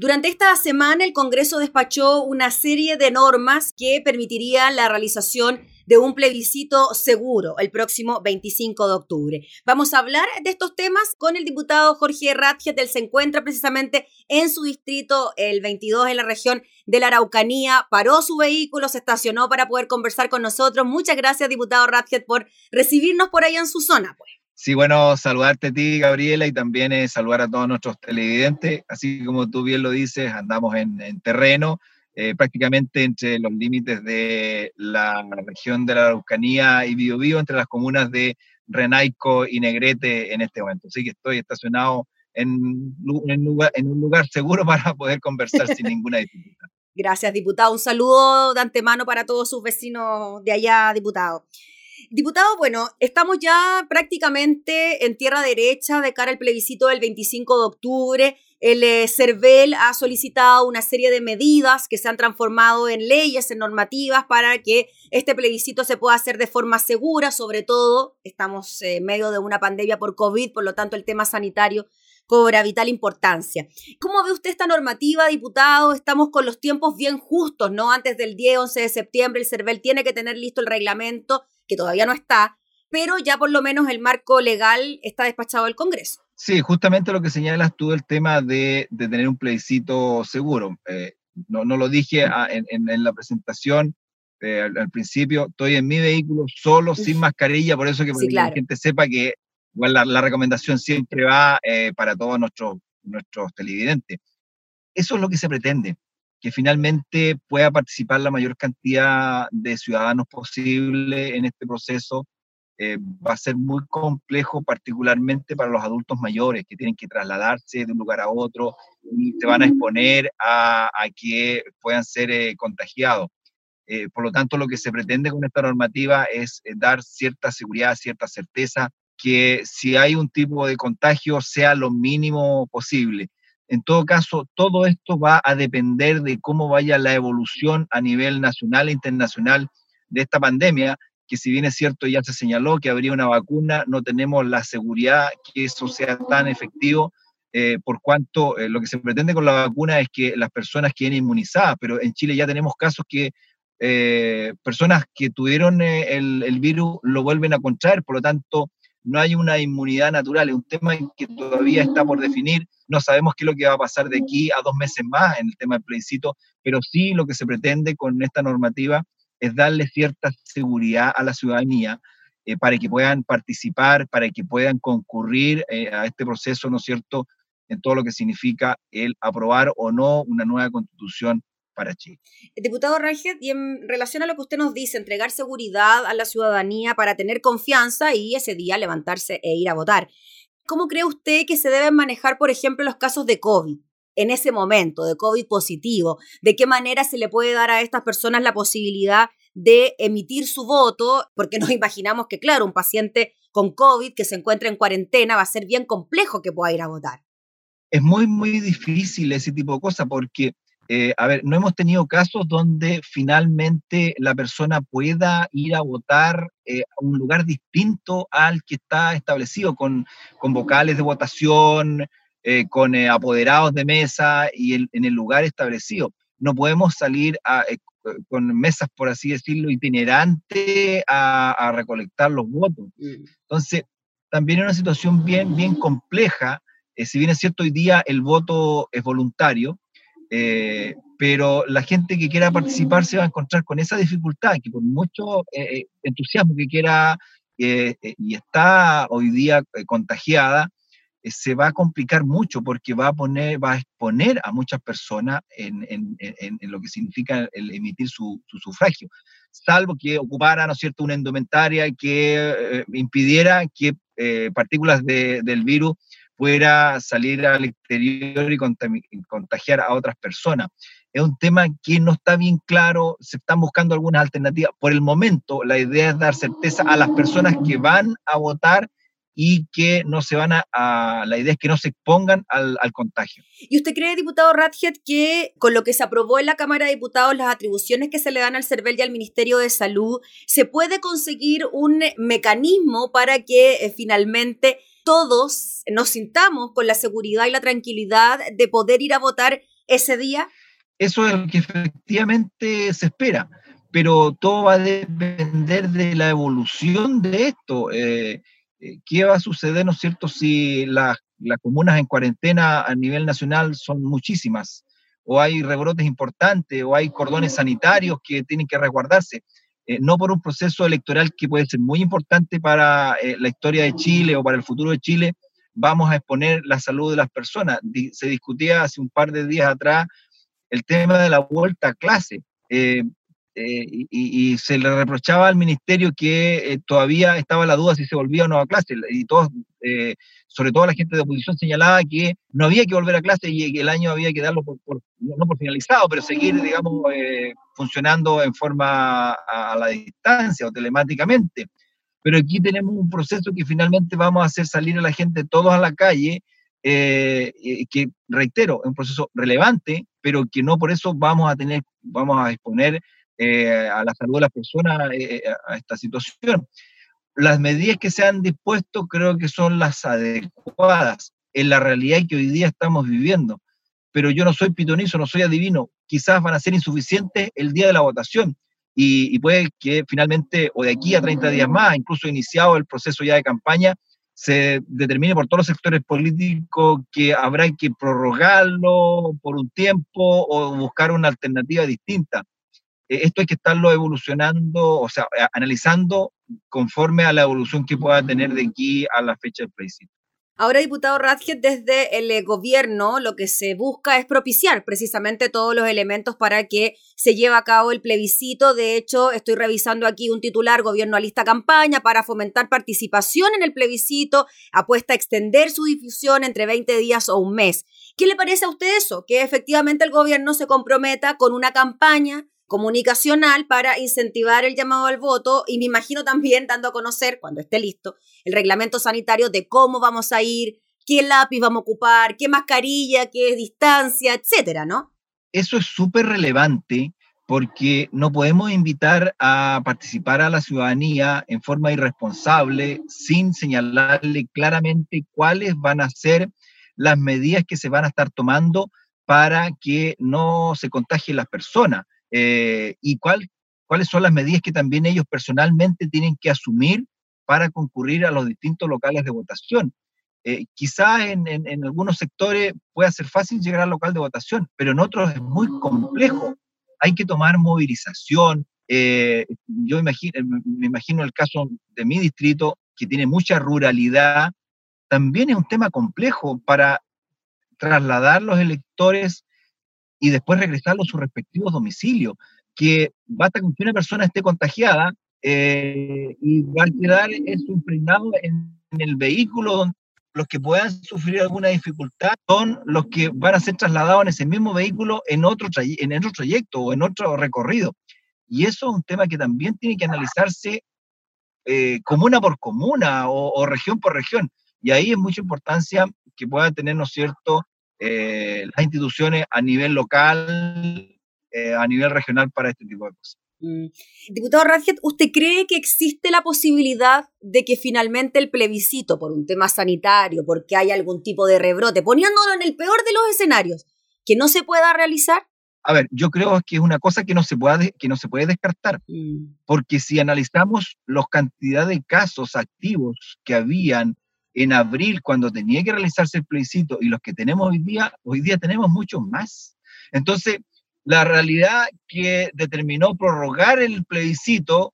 Durante esta semana el Congreso despachó una serie de normas que permitirían la realización de un plebiscito seguro el próximo 25 de octubre. Vamos a hablar de estos temas con el diputado Jorge Ratjet, él se encuentra precisamente en su distrito, el 22 en la región de la Araucanía, paró su vehículo, se estacionó para poder conversar con nosotros. Muchas gracias, diputado Ratjet, por recibirnos por allá en su zona. Pues. Sí, bueno, saludarte a ti, Gabriela, y también eh, saludar a todos nuestros televidentes. Así como tú bien lo dices, andamos en, terreno, eh, prácticamente entre los límites de la región de la Araucanía y Biobío, entre las comunas de Renaico y Negrete en este momento. Así que estoy estacionado en, en, un lugar seguro para poder conversar sin ninguna dificultad. Gracias, diputado. Un saludo de antemano para todos sus vecinos de allá, diputado. Diputado, bueno, estamos ya prácticamente en tierra derecha de cara al plebiscito del 25 de octubre. El eh, CERVEL ha solicitado una serie de medidas que se han transformado en leyes, en normativas, para que este plebiscito se pueda hacer de forma segura. Sobre todo, estamos en medio de una pandemia por COVID, por lo tanto, el tema sanitario cobra vital importancia. ¿Cómo ve usted esta normativa, diputado? Estamos con los tiempos bien justos, ¿no? Antes del 10, 11 de septiembre, el CERVEL tiene que tener listo el reglamento que todavía no está, pero ya por lo menos el marco legal está despachado del Congreso. Sí, justamente lo que señalas tú, el tema de, tener un plebiscito seguro. Eh, no, no, lo dije en, la presentación eh, al, principio, estoy en mi vehículo solo, sin mascarilla, por eso que, la gente sepa que la, recomendación siempre va eh, para todos nuestros, nuestros televidentes. Eso es lo que se pretende que finalmente pueda participar la mayor cantidad de ciudadanos posible en este proceso. Eh, va a ser muy complejo, particularmente para los adultos mayores que tienen que trasladarse de un lugar a otro y se van a exponer a, que puedan ser eh, contagiados. Eh, por lo tanto, lo que se pretende con esta normativa es dar cierta seguridad, cierta certeza, que si hay un tipo de contagio sea lo mínimo posible. En todo caso, todo esto va a depender de cómo vaya la evolución a nivel nacional e internacional de esta pandemia, que si bien es cierto, ya se señaló que habría una vacuna, no tenemos la seguridad que eso sea tan efectivo, eh, por cuanto eh, lo que se pretende con la vacuna es que las personas queden inmunizadas, pero en Chile ya tenemos casos que eh, personas que tuvieron el, el, virus lo vuelven a contraer, por lo tanto, no hay una inmunidad natural, es un tema que todavía está por definir, no sabemos qué es lo que va a pasar de aquí a dos meses más en el tema del plebiscito, pero sí lo que se pretende con esta normativa es darle cierta seguridad a la ciudadanía eh, para que puedan participar, para que puedan concurrir eh, a este proceso, ¿no es cierto?, en todo lo que significa el aprobar o no una nueva constitución para Chile. Diputado Rangel, y en relación a lo que usted nos dice, entregar seguridad a la ciudadanía para tener confianza y ese día levantarse e ir a votar. ¿Cómo cree usted que se deben manejar, por ejemplo, los casos de COVID? en ese momento de COVID positivo, de qué manera se le puede dar a estas personas la posibilidad de emitir su voto, porque nos imaginamos que, claro, un paciente con COVID que se encuentra en cuarentena va a ser bien complejo que pueda ir a votar. Es muy, muy difícil ese tipo de cosas porque eh, a ver, no hemos tenido casos donde finalmente la persona pueda ir a votar eh, a un lugar distinto al que está establecido, con, con vocales de votación, eh, con apoderados de mesa y en el lugar establecido. No podemos salir con mesas, por así decirlo, itinerantes a, recolectar los votos. Mm. Entonces, también es una situación bien, bien compleja. si bien es cierto, hoy día el voto es voluntario, eh, pero la gente que quiera participar se va a encontrar con esa dificultad, que por mucho eh, eh, entusiasmo que quiera y está hoy día contagiada, se va a complicar mucho porque va a poner, va a exponer a muchas personas en, en, en, lo que significa el emitir su, su, sufragio, salvo que ocupara, ¿no es cierto?, una indumentaria que impidiera que partículas de, del virus pueda salir al exterior y contagiar a otras personas. Es un tema que no está bien claro, se están buscando algunas alternativas. Por el momento, la idea es dar certeza a las personas que van a votar y que no se van a, la idea es que no se expongan al, contagio. ¿Y usted cree, diputado Radjet, que con lo que se aprobó en la Cámara de Diputados, las atribuciones que se le dan al CERVEL y al Ministerio de Salud, se puede conseguir un mecanismo para que eh, finalmente todos nos sintamos con la seguridad y la tranquilidad de poder ir a votar ese día? Eso es lo que efectivamente se espera, pero todo va a depender de la evolución de esto. Eh, eh, ¿Qué va a suceder, no es cierto, si las, las comunas en cuarentena a nivel nacional son muchísimas? o hay rebrotes importantes, o hay cordones sanitarios que tienen que resguardarse. Eh, no por un proceso electoral que puede ser muy importante para eh, la historia de Chile o para el futuro de Chile, vamos a exponer la salud de las personas. se discutía hace un par de días atrás el tema de la vuelta a clase. Eh, y, se le reprochaba al ministerio que todavía estaba la duda si se volvía o no a clase. Y todos sobre todo la gente de oposición señalaba que no había que volver a clase y que el año había que darlo por, no por finalizado, pero seguir, digamos, eh, funcionando en forma a, la distancia o telemáticamente. Pero aquí tenemos un proceso que finalmente vamos a hacer salir a la gente todos a la calle, eh, que reitero, es un proceso relevante, pero que no por eso vamos a tener, vamos a exponer eh, a la salud de las personas a esta situación las medidas que se han dispuesto creo que son las adecuadas en la realidad que hoy día estamos viviendo. Pero yo no soy pitonizo, no soy adivino. Quizás van a ser insuficientes el día de la votación y, puede que finalmente, o de aquí a 30 días más, incluso iniciado el proceso ya de campaña, se determine por todos los sectores políticos que habrá que prorrogarlo por un tiempo o buscar una alternativa distinta. Eh, esto hay que estarlo evolucionando, o sea, analizando conforme a la evolución que pueda tener de aquí a la fecha del plebiscito. Ahora, diputado Radget, desde el eh, gobierno lo que se busca es propiciar precisamente todos los elementos para que se lleve a cabo el plebiscito. De hecho, estoy revisando aquí un titular, gobierno a lista campaña para fomentar participación en el plebiscito, apuesta a extender su difusión entre 20 días o un mes. ¿Qué le parece a usted eso? Que efectivamente el gobierno se comprometa con una campaña comunicacional para incentivar el llamado al voto y me imagino también dando a conocer, cuando esté listo, el reglamento sanitario de cómo vamos a ir, qué lápiz vamos a ocupar, qué mascarilla, qué distancia, etcétera, ¿no? Eso es súper relevante porque no podemos invitar a participar a la ciudadanía en forma irresponsable sin señalarle claramente cuáles van a ser las medidas que se van a estar tomando para que no se contagien las personas. Eh, y cuál, cuáles son las medidas que también ellos personalmente tienen que asumir para concurrir a los distintos locales de votación. Eh, quizás en, en, algunos sectores pueda ser fácil llegar al local de votación, pero en otros es muy complejo. Hay que tomar movilización. Eh, yo imagino, me imagino el caso de mi distrito, que tiene mucha ruralidad. También es un tema complejo para trasladar los electores y después regresarlo a sus respectivos domicilios, que basta con que una persona esté contagiada eh, y va a quedar eso impregnado en, el vehículo donde los que puedan sufrir alguna dificultad son los que van a ser trasladados en ese mismo vehículo en otro, en otro trayecto o en otro recorrido. Y eso es un tema que también tiene que analizarse eh, comuna por comuna o, o, región por región. Y ahí es mucha importancia que pueda tener, ¿no es cierto?, eh, las instituciones a nivel local, eh, a nivel regional para este tipo de cosas. Mm. Diputado Radget, ¿usted cree que existe la posibilidad de que finalmente el plebiscito, por un tema sanitario, porque hay algún tipo de rebrote, poniéndolo en el peor de los escenarios, que no se pueda realizar? A ver, yo creo que es una cosa que no se puede, que no se puede descartar, mm. porque si analizamos la cantidad de casos activos que habían en abril, cuando tenía que realizarse el plebiscito, y los que tenemos hoy día, hoy día tenemos muchos más. Entonces, la realidad que determinó prorrogar el plebiscito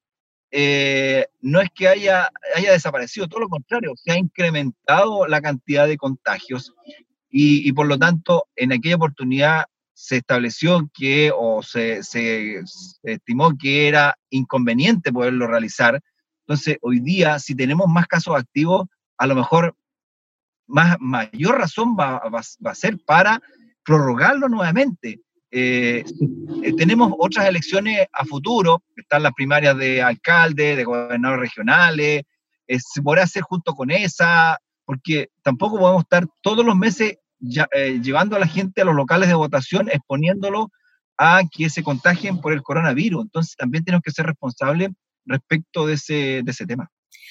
eh, no es que haya, haya desaparecido, todo lo contrario, se ha incrementado la cantidad de contagios y, por lo tanto en aquella oportunidad se estableció que o se, se, estimó que era inconveniente poderlo realizar. Entonces, hoy día, si tenemos más casos activos, a lo mejor más, mayor razón va, a ser para prorrogarlo nuevamente. Eh, eh, tenemos otras elecciones a futuro, están las primarias de alcalde, de gobernadores regionales, eh, se podrá hacer junto con esa, porque tampoco podemos estar todos los meses llevando a la gente a los locales de votación, exponiéndolo a que se contagien por el coronavirus. Entonces también tenemos que ser responsables respecto de ese, de ese tema.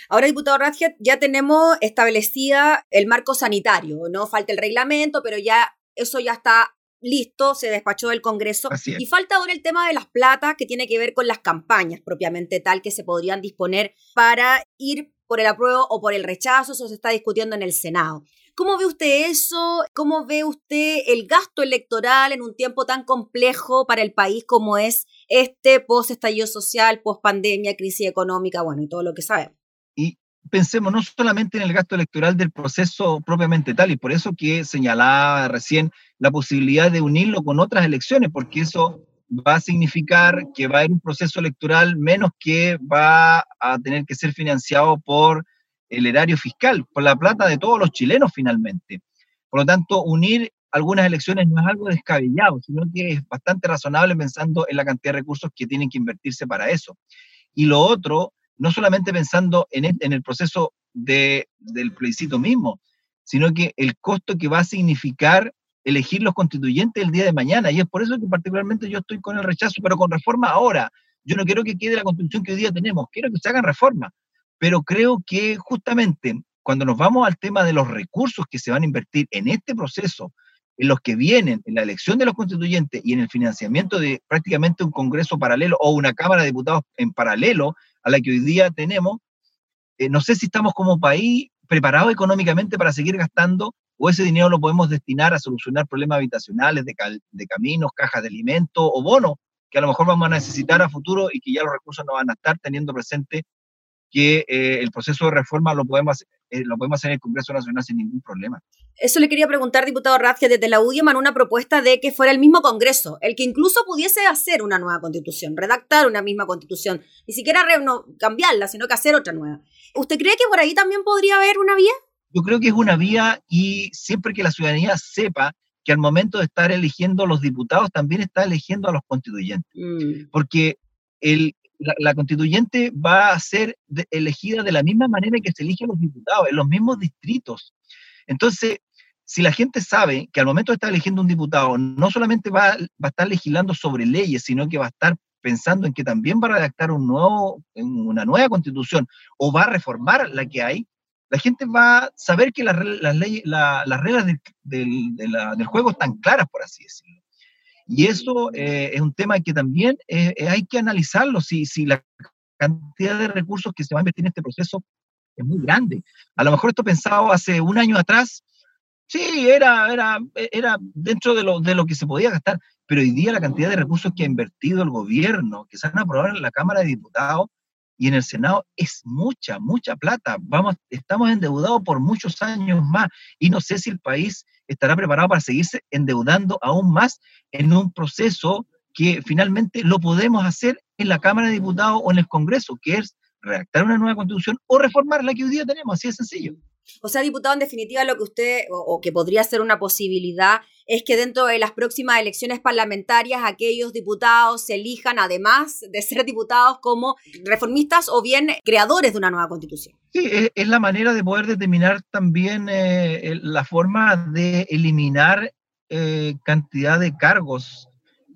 Ahora, diputado Radget, ya tenemos establecida el marco sanitario, no falta el reglamento, pero ya eso ya está listo, se despachó del Congreso. Y falta ahora el tema de las platas que tiene que ver con las campañas propiamente tal que se podrían disponer para ir por el apruebo o por el rechazo, eso se está discutiendo en el Senado. ¿Cómo ve usted eso? ¿Cómo ve usted el gasto electoral en un tiempo tan complejo para el país como es este post-estallido social, post-pandemia, crisis económica, bueno, y todo lo que sabemos? Pensemos no solamente en el gasto electoral del proceso propiamente tal, y por eso que señalaba recién la posibilidad de unirlo con otras elecciones, porque eso va a significar que va a haber un proceso electoral menos que va a tener que ser financiado por el erario fiscal, por la plata de todos los chilenos finalmente. Por lo tanto, unir algunas elecciones no es algo descabellado, sino que es bastante razonable pensando en la cantidad de recursos que tienen que invertirse para eso. Y lo otro, no solamente pensando en el, en el proceso de, del plebiscito mismo, sino que el costo que va a significar elegir los constituyentes el día de mañana. Y es por eso que particularmente yo estoy con el rechazo, pero con reforma ahora. Yo no quiero que quede la constitución que hoy día tenemos, quiero que se hagan reformas pero creo que justamente cuando nos vamos al tema de los recursos que se van a invertir en este proceso, en los que vienen, en la elección de los constituyentes y en el financiamiento de prácticamente un Congreso paralelo o una Cámara de Diputados en paralelo a la que hoy día tenemos, eh, no sé si estamos como país preparados económicamente para seguir gastando o ese dinero lo podemos destinar a solucionar problemas habitacionales, de, de caminos, cajas de alimentos o bonos que a lo mejor vamos a necesitar a futuro y que ya los recursos no van a estar teniendo presente que eh, el proceso de reforma lo podemos, eh, lo podemos hacer en el Congreso Nacional sin ningún problema. Eso le quería preguntar, diputado Razia, desde la UDIMAN una propuesta de que fuera el mismo Congreso, el que incluso pudiese hacer una nueva constitución, redactar una misma constitución, ni siquiera no, cambiarla, sino que hacer otra nueva. ¿Usted cree que por ahí también podría haber una vía? Yo creo que es una vía y siempre que la ciudadanía sepa que al momento de estar eligiendo los diputados también está eligiendo a los constituyentes. Mm. Porque el, la, constituyente va a ser elegida de la misma manera que se eligen los diputados, en los mismos distritos. Entonces, si la gente sabe que al momento de estar eligiendo un diputado, no solamente va, va a estar legislando sobre leyes, sino que va a estar pensando en que también va a redactar un nuevo, una nueva constitución o va a reformar la que hay, la gente va a saber que las, leyes, las reglas del juego están claras, por así decirlo. Y eso eh, es un tema que también eh, eh, hay que analizarlo, si, si la cantidad de recursos que se va a invertir en este proceso es muy grande. A lo mejor esto pensado hace un año atrás, sí, era, era, era dentro de lo, de lo que se podía gastar, pero hoy día la cantidad de recursos que ha invertido el gobierno, que se han aprobado en la Cámara de Diputados y en el Senado, es mucha, mucha plata. Vamos, estamos endeudados por muchos años más y no sé si el país estará preparado para seguirse endeudando aún más en un proceso que finalmente lo podemos hacer en la Cámara de Diputados o en el Congreso, que es redactar una nueva constitución o reformar la que hoy día tenemos, así de sencillo. O sea, diputado, en definitiva, lo que usted, o, que podría ser una posibilidad, es que dentro de las próximas elecciones parlamentarias aquellos diputados se elijan, además de ser diputados, como reformistas o bien creadores de una nueva constitución. Sí, es, la manera de poder determinar también eh, la forma de eliminar eh, cantidad de cargos.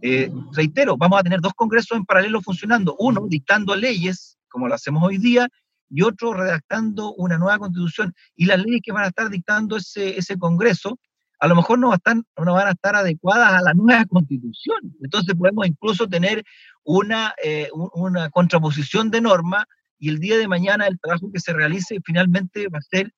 Eh, reitero, vamos a tener dos congresos en paralelo funcionando, uno dictando leyes, como lo hacemos hoy día, y otro redactando una nueva constitución. Y las leyes que van a estar dictando ese, ese Congreso, a lo mejor no, van a estar adecuadas a la nueva constitución. Entonces podemos incluso tener una, eh, una contraposición de norma y el día de mañana el trabajo que se realice finalmente va a ser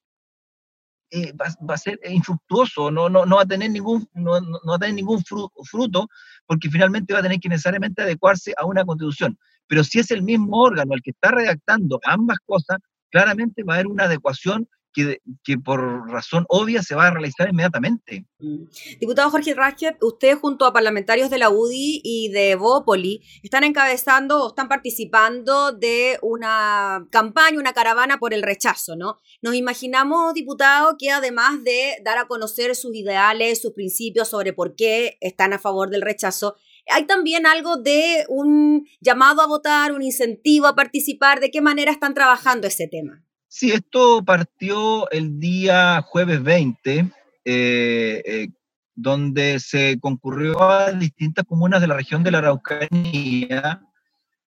eh, va, a ser infructuoso, no, no, no va a tener ningún, no, no va a tener ningún fruto, porque finalmente va a tener que necesariamente adecuarse a una constitución. Pero si es el mismo órgano el que está redactando ambas cosas, claramente va a haber una adecuación que, que, por razón obvia se va a realizar inmediatamente. Mm. Diputado Jorge Rasket, usted junto a parlamentarios de la UDI y de Bópoli están encabezando o están participando de una campaña, una caravana por el rechazo, ¿no? Nos imaginamos, diputado, que además de dar a conocer sus ideales, sus principios sobre por qué están a favor del rechazo, hay también algo de un llamado a votar, un incentivo a participar. ¿De qué manera están trabajando ese tema? Sí, esto partió el día jueves 20, eh, eh, donde se concurrió a distintas comunas de la región de la Araucanía,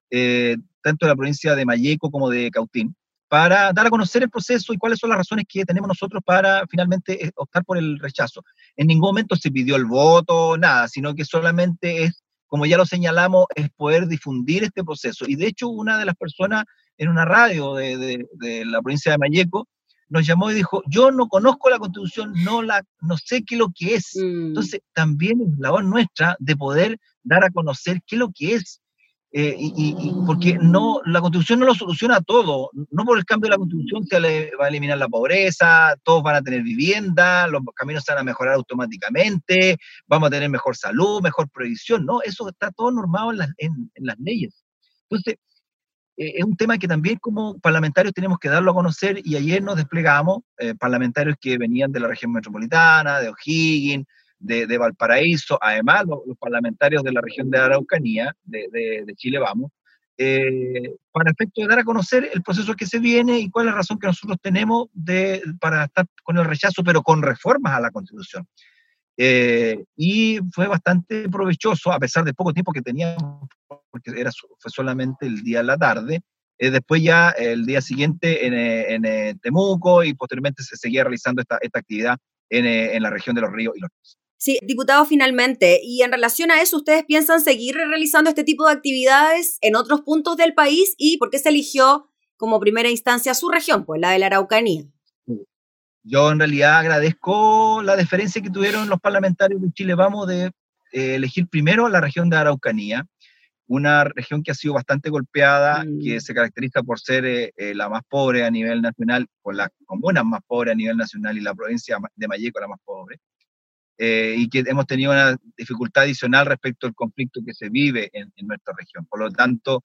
eh, tanto de la provincia de Mayeco como de Cautín, para dar a conocer el proceso y cuáles son las razones que tenemos nosotros para finalmente optar por el rechazo. En ningún momento se pidió el voto, nada, sino que solamente es, como ya lo señalamos, es poder difundir este proceso. Y de hecho, una de las personas en una radio de, la provincia de Mayeco nos llamó y dijo, yo no conozco la constitución, no, la, no sé qué es lo que es. Mm. Entonces, también es labor nuestra de poder dar a conocer qué es lo que es eh, y, porque no, la constitución no lo soluciona todo. No por el cambio de la constitución se va a eliminar la pobreza, todos van a tener vivienda, los caminos se van a mejorar automáticamente, vamos a tener mejor salud, mejor previsión. No, eso está todo normado en las, en, las leyes. Entonces, eh, es un tema que también como parlamentarios tenemos que darlo a conocer y ayer nos desplegamos, eh, parlamentarios que venían de la región metropolitana, de O'Higgins, de, Valparaíso, además los, parlamentarios de la región de Araucanía, de, Chile Vamos, eh, para efecto de dar a conocer el proceso que se viene y cuál es la razón que nosotros tenemos de, para estar con el rechazo, pero con reformas a la Constitución. Eh, y fue bastante provechoso, a pesar de poco tiempo que teníamos, porque era, fue solamente el día de la tarde, eh, después ya el día siguiente en, en, Temuco y posteriormente se seguía realizando esta, esta actividad en, en, la región de los ríos y los ríos. Sí, diputado, finalmente, y en relación a eso, ¿ustedes piensan seguir realizando este tipo de actividades en otros puntos del país y por qué se eligió como primera instancia su región, pues la de la Araucanía? Yo en realidad agradezco la deferencia que tuvieron los parlamentarios de Chile Vamos de eh, elegir primero la región de Araucanía, una región que ha sido bastante golpeada, que mm. se caracteriza por ser eh, eh, la más pobre a nivel nacional, con las comunas más pobres a nivel nacional y la provincia de Mayeco la más pobre. Eh, y que hemos tenido una dificultad adicional respecto al conflicto que se vive en, nuestra región. Por lo tanto,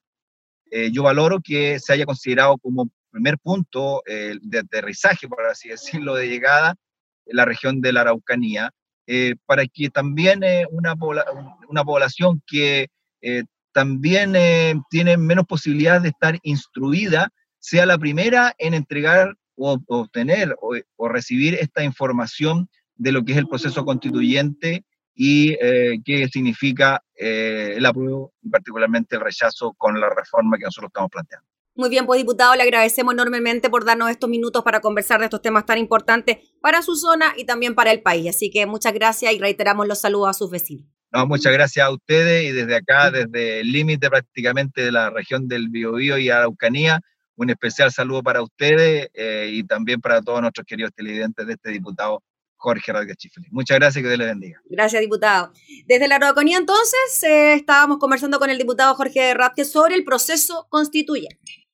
eh, yo valoro que se haya considerado como primer punto eh, de aterrizaje, por así decirlo, de llegada, en la región de la Araucanía, para que también una, una población que también tiene menos posibilidades de estar instruida sea la primera en entregar o obtener o, o recibir esta información de lo que es el proceso constituyente y eh, qué significa eh, el apruebo y particularmente el rechazo con la reforma que nosotros estamos planteando. Muy bien, pues diputado, le agradecemos enormemente por darnos estos minutos para conversar de estos temas tan importantes para su zona y también para el país. Así que muchas gracias y reiteramos los saludos a sus vecinos. No, muchas gracias a ustedes y desde acá, desde el límite prácticamente de la región del Biobío y Araucanía, un especial saludo para ustedes eh, y también para todos nuestros queridos televidentes de este diputado Jorge Rodríguez Chifle. Muchas gracias y que Dios le bendiga. Gracias, diputado. Desde la Araucanía, entonces, eh, estábamos conversando con el diputado Jorge Radke sobre el proceso constituyente.